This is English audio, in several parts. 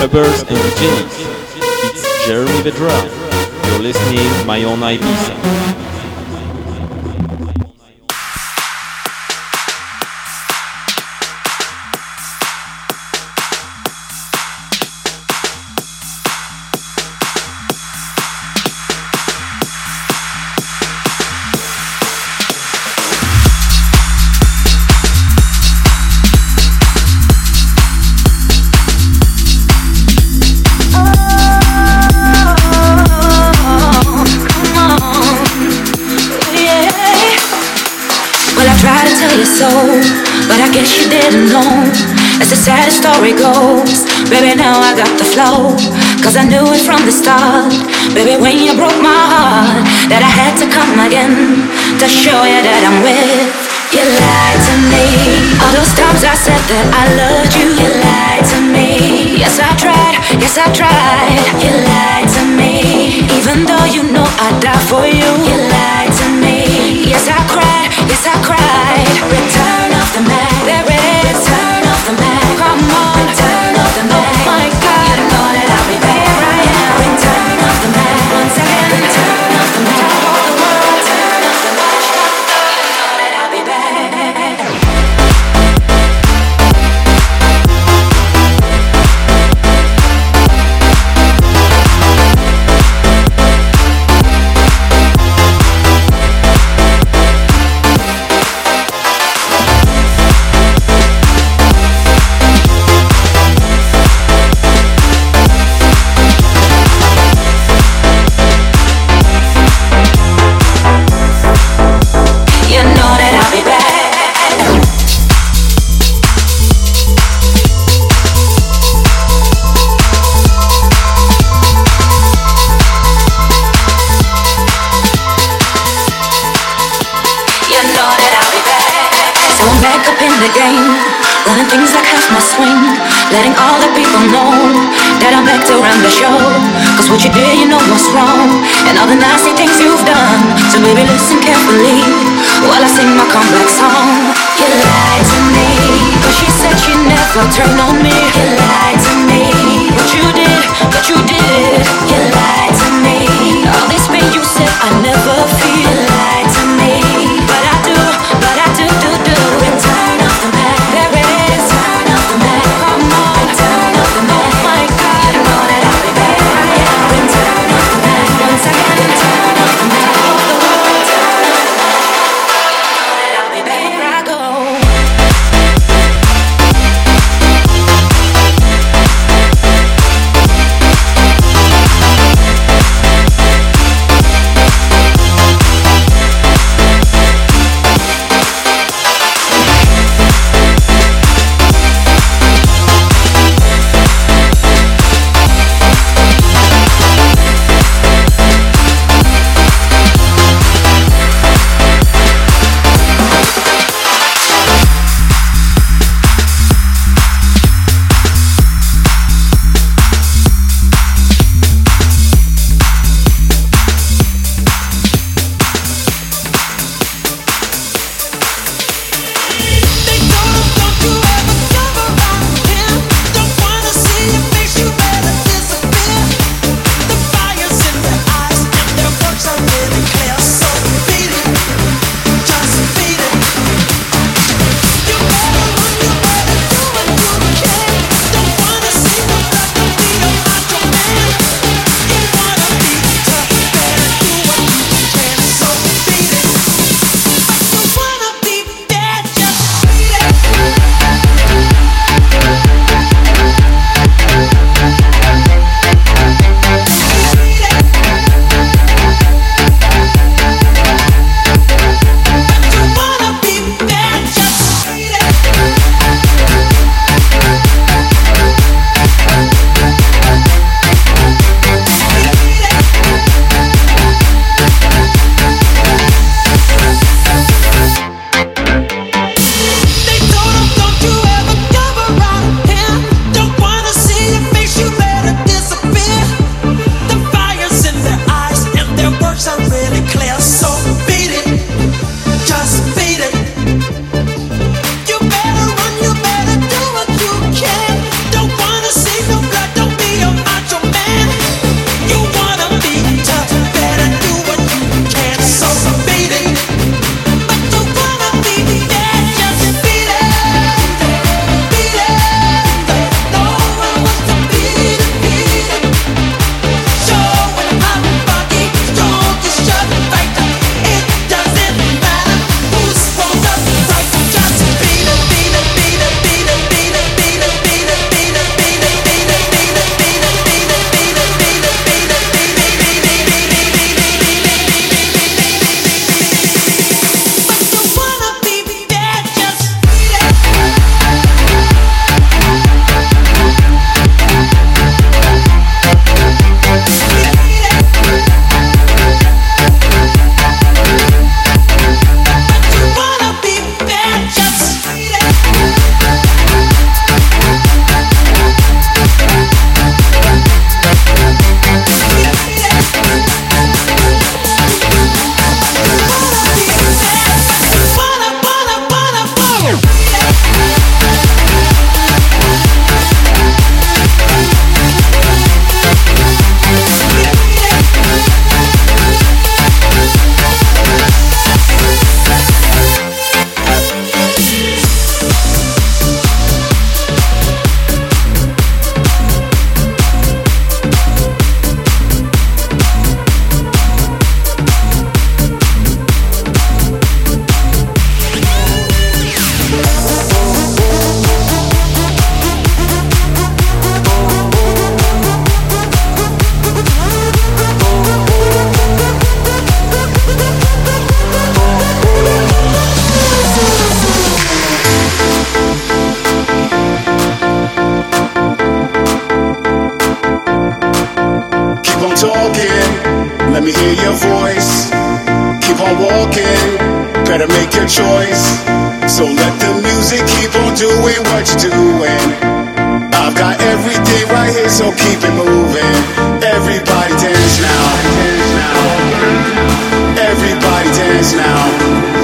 Hubbers and James. It's Jeremy Vedra. You're listening My Own Ibiza. Let me hear your voice. Keep on walking, better make your choice. So let the music keep on doing what you're doing. I've got everything right here, so keep it moving. Everybody dance now. Everybody dance now.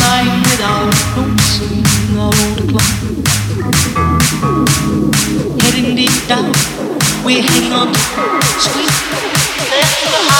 without the old clock. Heading deep down, we hang on to sweet.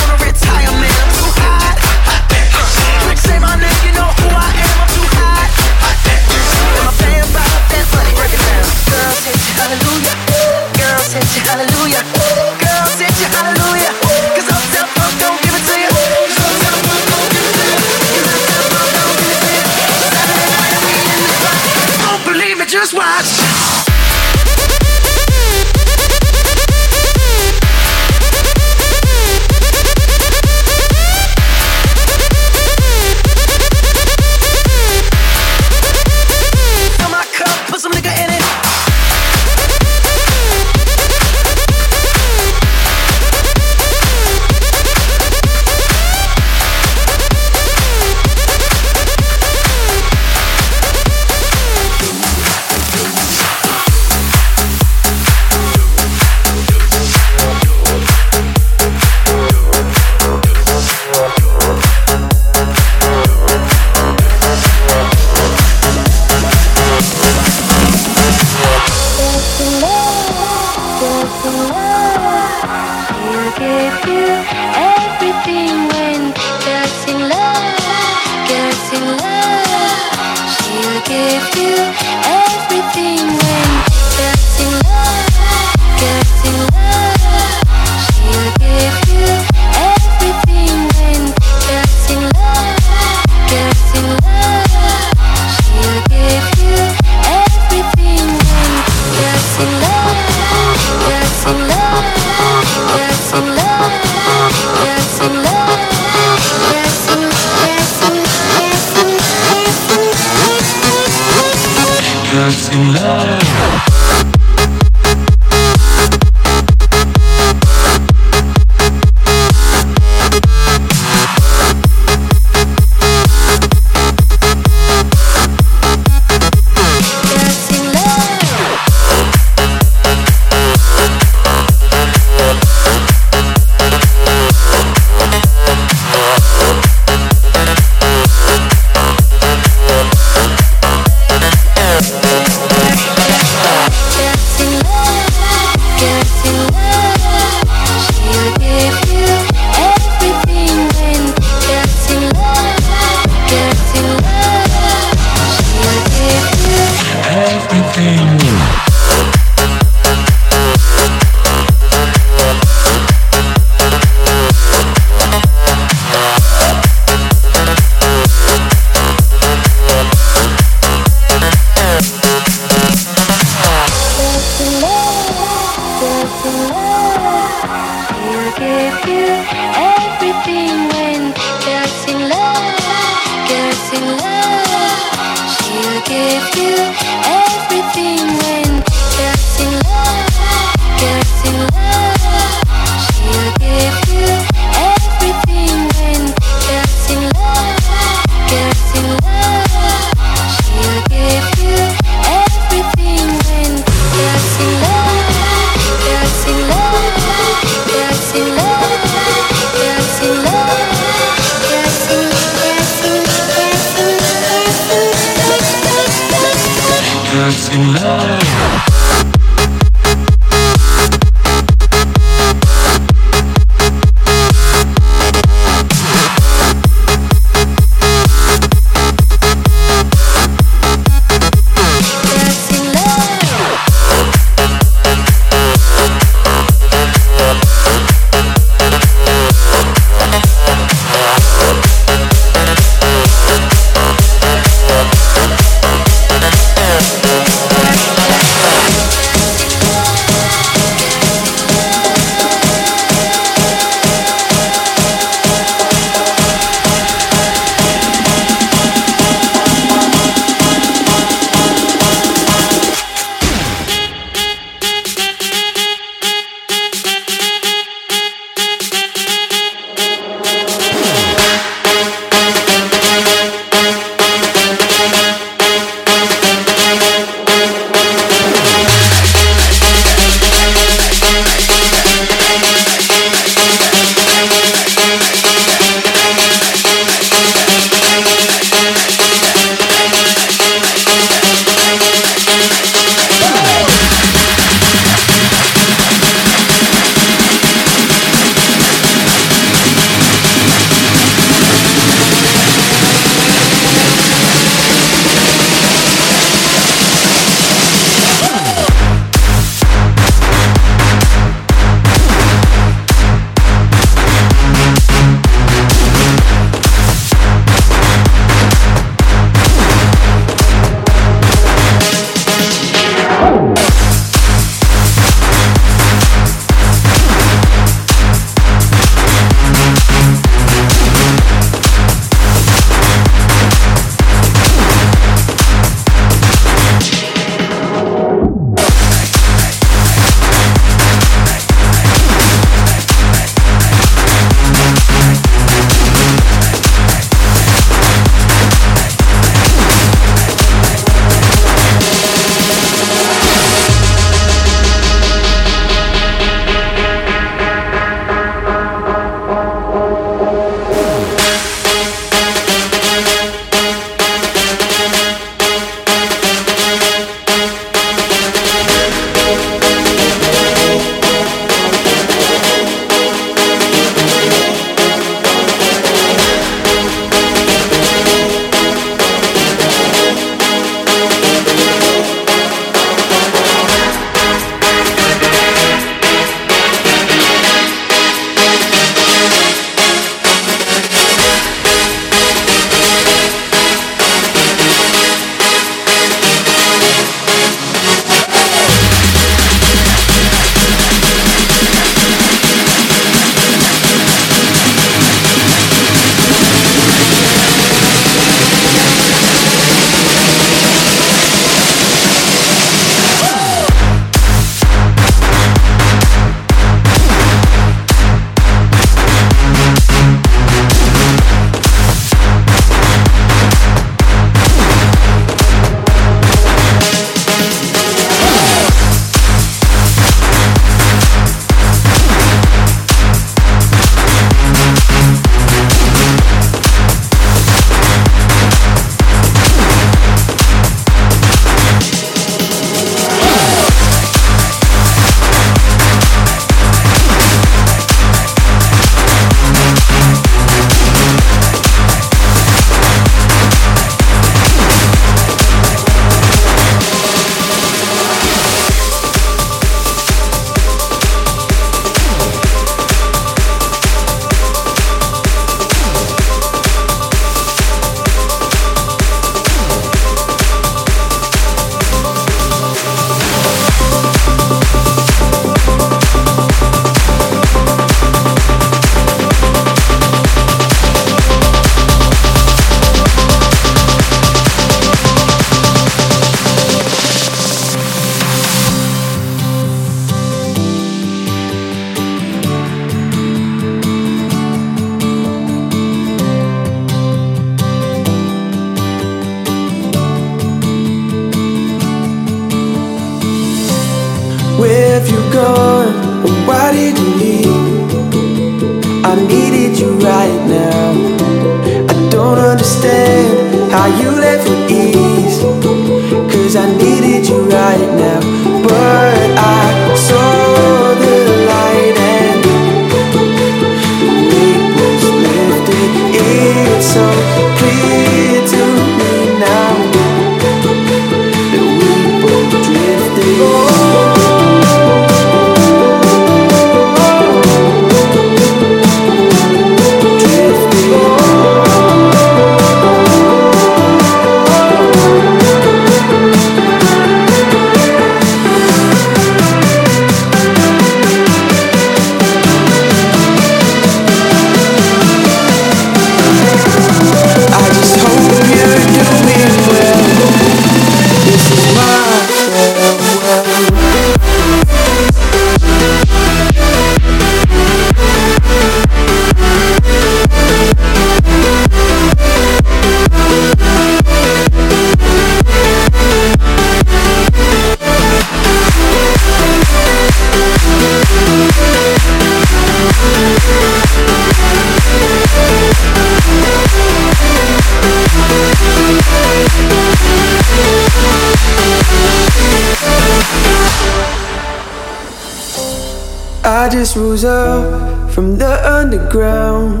Rose up from the underground,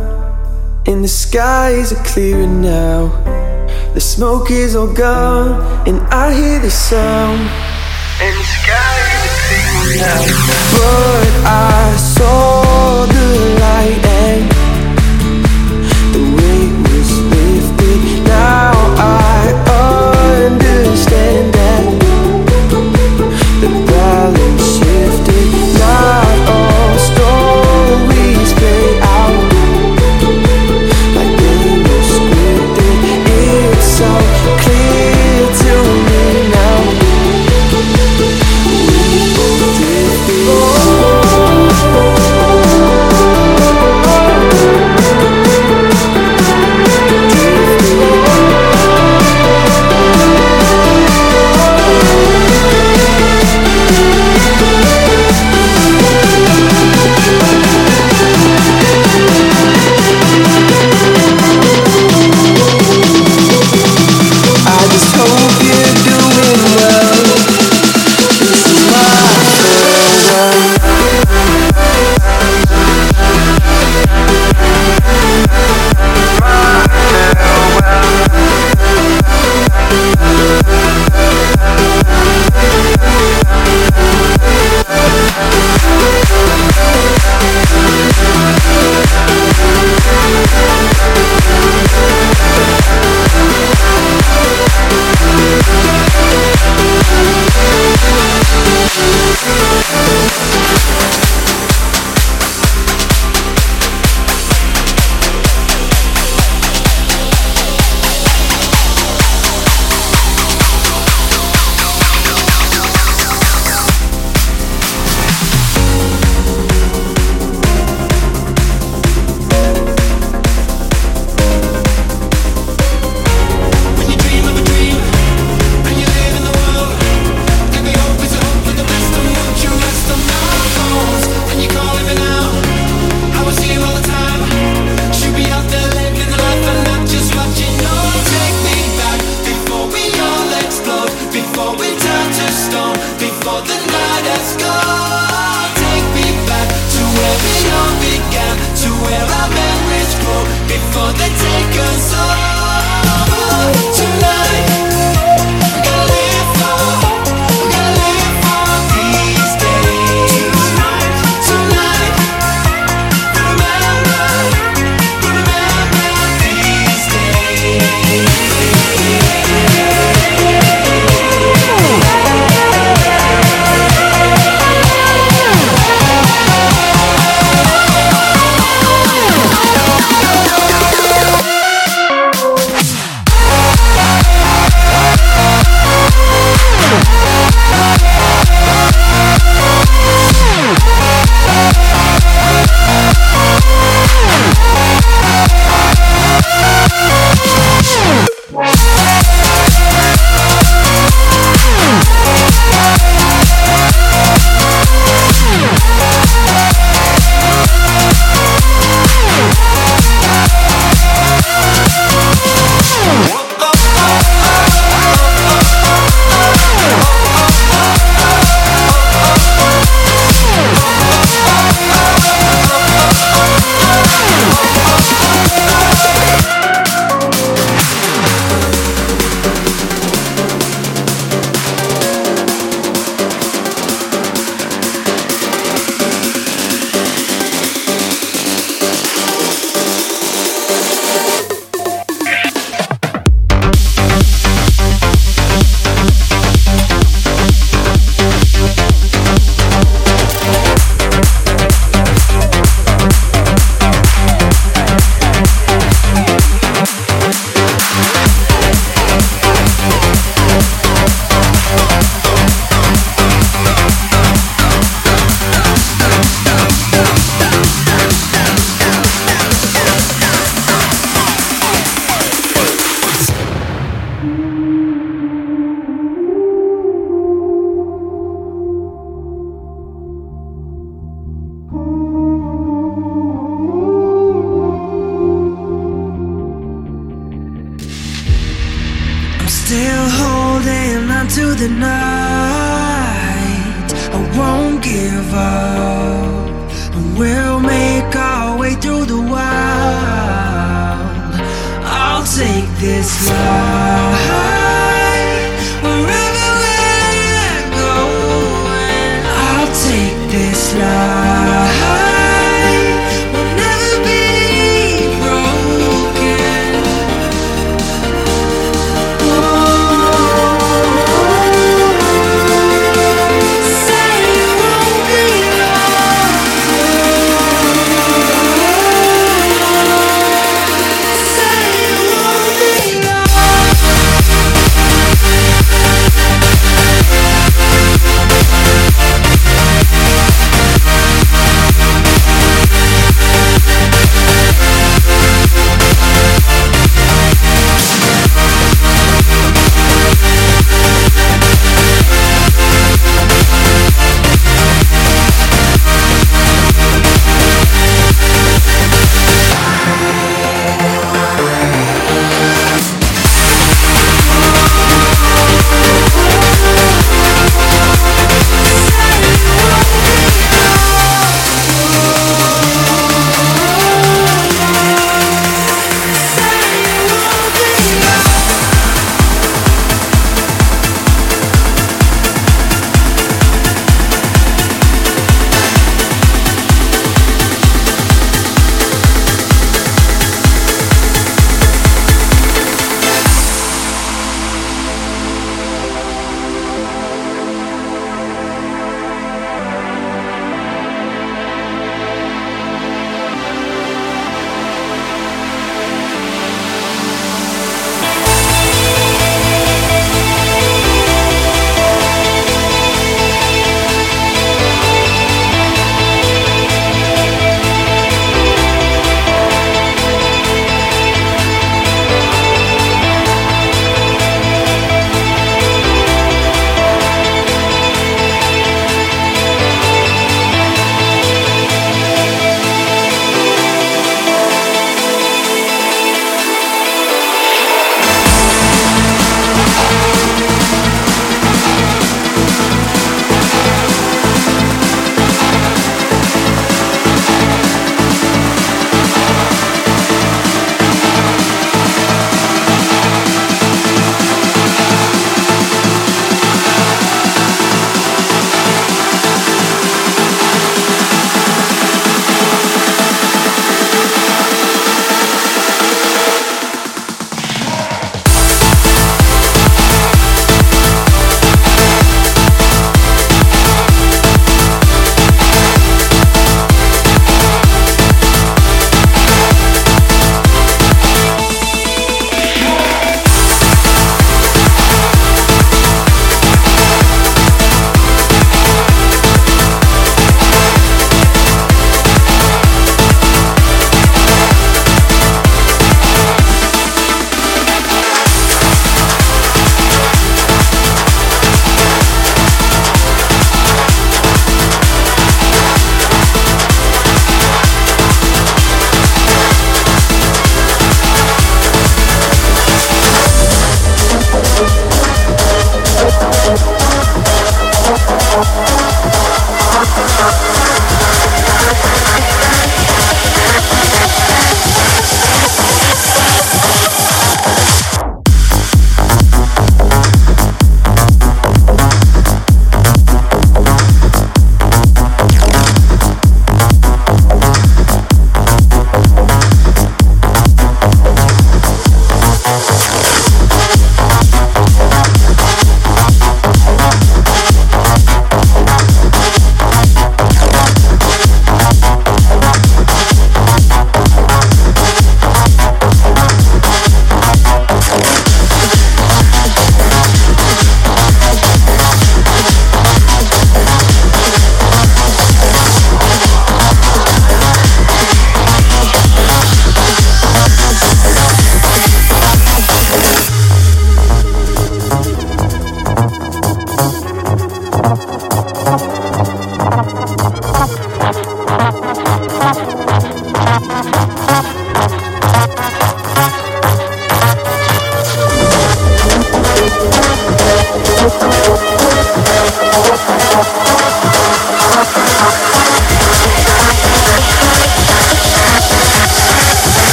and the skies are clearing now. The smoke is all gone, and I hear the sound. And the sky are clearing now. But I saw. The night. I won't give up. And we'll make our way through the wild. I'll take this ride